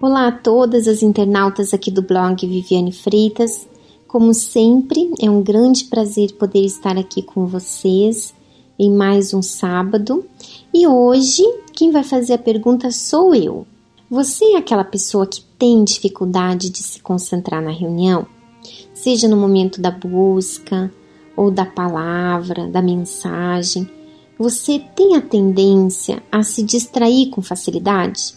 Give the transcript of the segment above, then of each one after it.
Olá a todas as internautas aqui do blog Viviane Freitas. Como sempre, é um grande prazer poder estar aqui com vocês em mais um sábado. E hoje, quem vai fazer a pergunta sou eu. Você é aquela pessoa que tem dificuldade de se concentrar na reunião? Seja no momento da busca ou da palavra, da mensagem, você tem a tendência a se distrair com facilidade?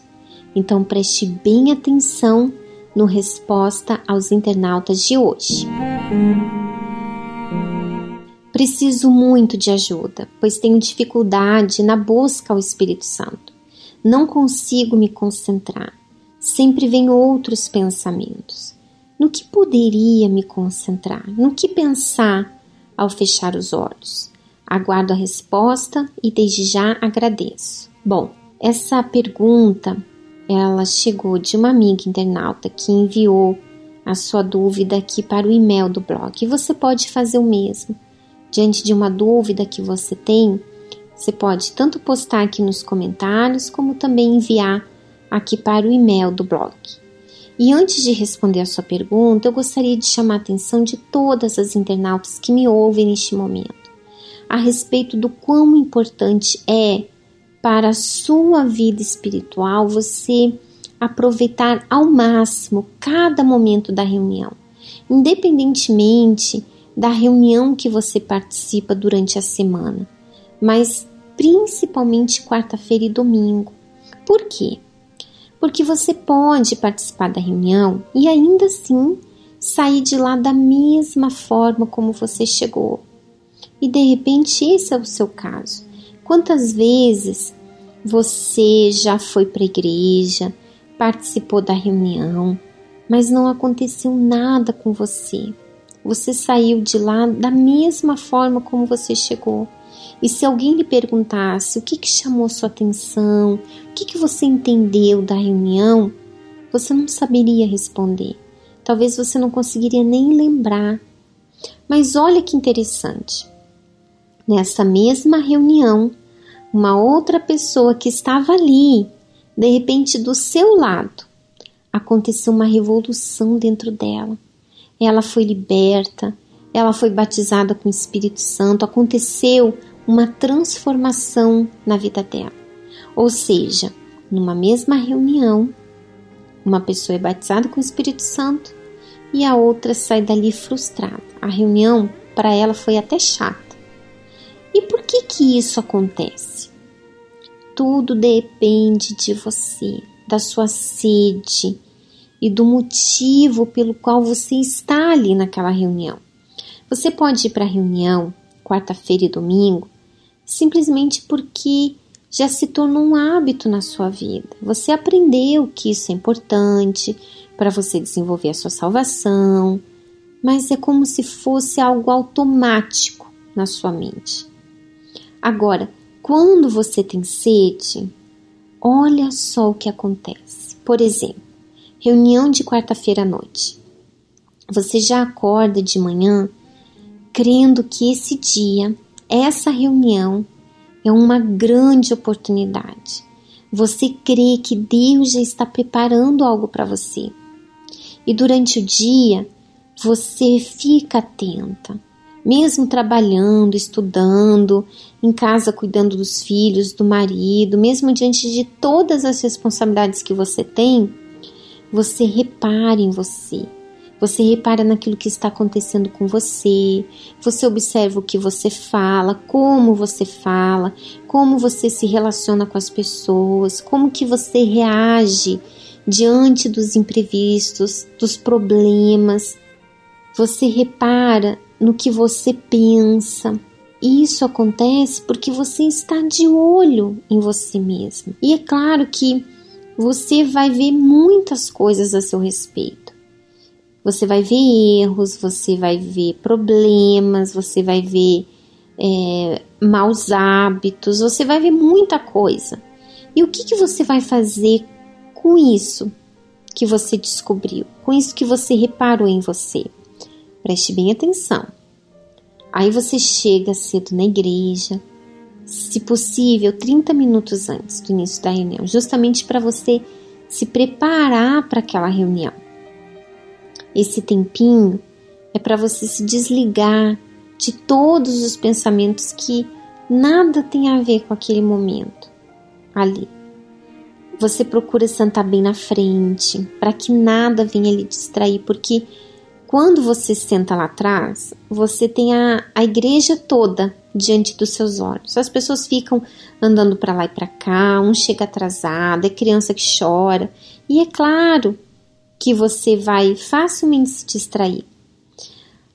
Então preste bem atenção no resposta aos internautas de hoje. Preciso muito de ajuda, pois tenho dificuldade na busca ao Espírito Santo. Não consigo me concentrar. Sempre vêm outros pensamentos. No que poderia me concentrar? No que pensar ao fechar os olhos? Aguardo a resposta e desde já agradeço. Bom, essa pergunta ela chegou de uma amiga internauta que enviou a sua dúvida aqui para o e-mail do blog. E você pode fazer o mesmo. Diante de uma dúvida que você tem, você pode tanto postar aqui nos comentários, como também enviar aqui para o e-mail do blog. E antes de responder a sua pergunta, eu gostaria de chamar a atenção de todas as internautas que me ouvem neste momento a respeito do quão importante é para a sua vida espiritual você aproveitar ao máximo cada momento da reunião, independentemente da reunião que você participa durante a semana, mas principalmente quarta-feira e domingo. Por quê? Porque você pode participar da reunião e ainda assim sair de lá da mesma forma como você chegou. E de repente esse é o seu caso. Quantas vezes você já foi para a igreja, participou da reunião, mas não aconteceu nada com você? Você saiu de lá da mesma forma como você chegou. E se alguém lhe perguntasse o que, que chamou sua atenção, o que, que você entendeu da reunião, você não saberia responder. Talvez você não conseguiria nem lembrar. Mas olha que interessante. Nessa mesma reunião, uma outra pessoa que estava ali, de repente do seu lado, aconteceu uma revolução dentro dela. Ela foi liberta, ela foi batizada com o Espírito Santo, aconteceu uma transformação na vida dela. Ou seja, numa mesma reunião, uma pessoa é batizada com o Espírito Santo e a outra sai dali frustrada. A reunião para ela foi até chata. Que isso acontece? Tudo depende de você, da sua sede e do motivo pelo qual você está ali naquela reunião. Você pode ir para a reunião quarta-feira e domingo simplesmente porque já se tornou um hábito na sua vida. Você aprendeu que isso é importante para você desenvolver a sua salvação, mas é como se fosse algo automático na sua mente. Agora, quando você tem sede, olha só o que acontece. Por exemplo, reunião de quarta-feira à noite. Você já acorda de manhã crendo que esse dia, essa reunião, é uma grande oportunidade. Você crê que Deus já está preparando algo para você. E durante o dia, você fica atenta, mesmo trabalhando, estudando, em casa cuidando dos filhos, do marido, mesmo diante de todas as responsabilidades que você tem, você repara em você. Você repara naquilo que está acontecendo com você, você observa o que você fala, como você fala, como você se relaciona com as pessoas, como que você reage diante dos imprevistos, dos problemas. Você repara no que você pensa. Isso acontece porque você está de olho em você mesmo. E é claro que você vai ver muitas coisas a seu respeito. Você vai ver erros, você vai ver problemas, você vai ver é, maus hábitos, você vai ver muita coisa. E o que, que você vai fazer com isso que você descobriu, com isso que você reparou em você? Preste bem atenção. Aí você chega cedo na igreja, se possível, 30 minutos antes do início da reunião, justamente para você se preparar para aquela reunião. Esse tempinho é para você se desligar de todos os pensamentos que nada tem a ver com aquele momento ali. Você procura sentar bem na frente, para que nada venha lhe distrair, porque quando você senta lá atrás, você tem a, a igreja toda diante dos seus olhos. As pessoas ficam andando para lá e para cá, um chega atrasado, é criança que chora, e é claro que você vai facilmente se distrair.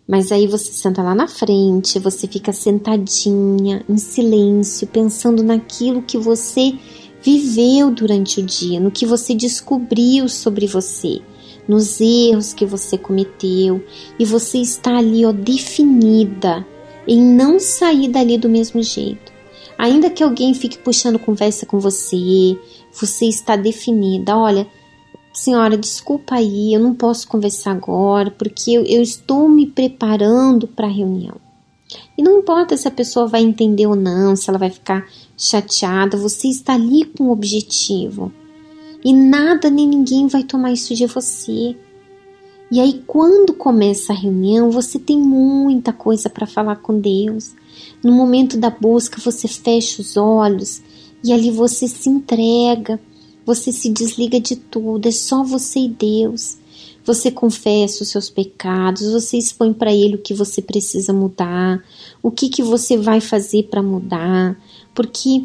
Mas aí você senta lá na frente, você fica sentadinha, em silêncio, pensando naquilo que você viveu durante o dia, no que você descobriu sobre você, nos erros que você cometeu, e você está ali, ó, definida em não sair dali do mesmo jeito. Ainda que alguém fique puxando conversa com você, você está definida. Olha, Senhora, desculpa aí, eu não posso conversar agora porque eu, eu estou me preparando para a reunião. E não importa se a pessoa vai entender ou não, se ela vai ficar chateada, você está ali com um objetivo. E nada nem ninguém vai tomar isso de você. E aí, quando começa a reunião, você tem muita coisa para falar com Deus. No momento da busca, você fecha os olhos e ali você se entrega você se desliga de tudo, é só você e Deus. Você confessa os seus pecados, você expõe para Ele o que você precisa mudar, o que, que você vai fazer para mudar, porque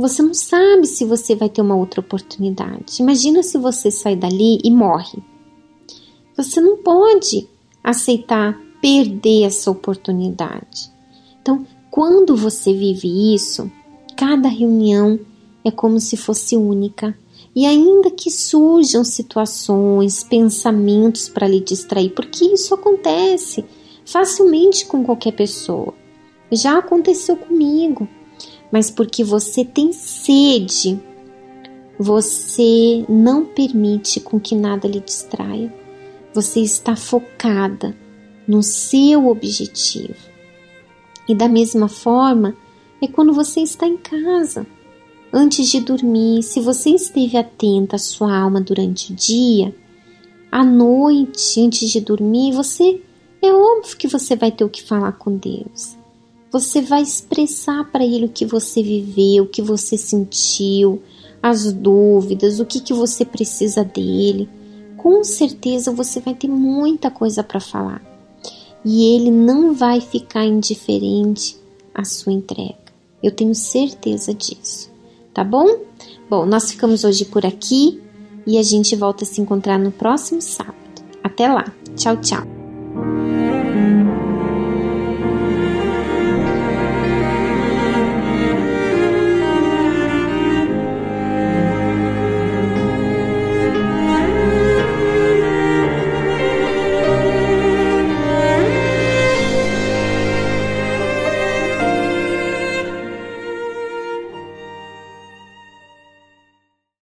você não sabe se você vai ter uma outra oportunidade. Imagina se você sai dali e morre. Você não pode aceitar perder essa oportunidade. Então, quando você vive isso, cada reunião é como se fosse única. E ainda que surjam situações, pensamentos para lhe distrair, porque isso acontece facilmente com qualquer pessoa. Já aconteceu comigo, mas porque você tem sede, você não permite com que nada lhe distraia. Você está focada no seu objetivo. E da mesma forma é quando você está em casa. Antes de dormir, se você esteve atenta à sua alma durante o dia, à noite, antes de dormir, você é óbvio que você vai ter o que falar com Deus. Você vai expressar para Ele o que você viveu, o que você sentiu, as dúvidas, o que, que você precisa dele. Com certeza você vai ter muita coisa para falar. E Ele não vai ficar indiferente à sua entrega. Eu tenho certeza disso tá bom? Bom, nós ficamos hoje por aqui e a gente volta a se encontrar no próximo sábado. Até lá. Tchau, tchau.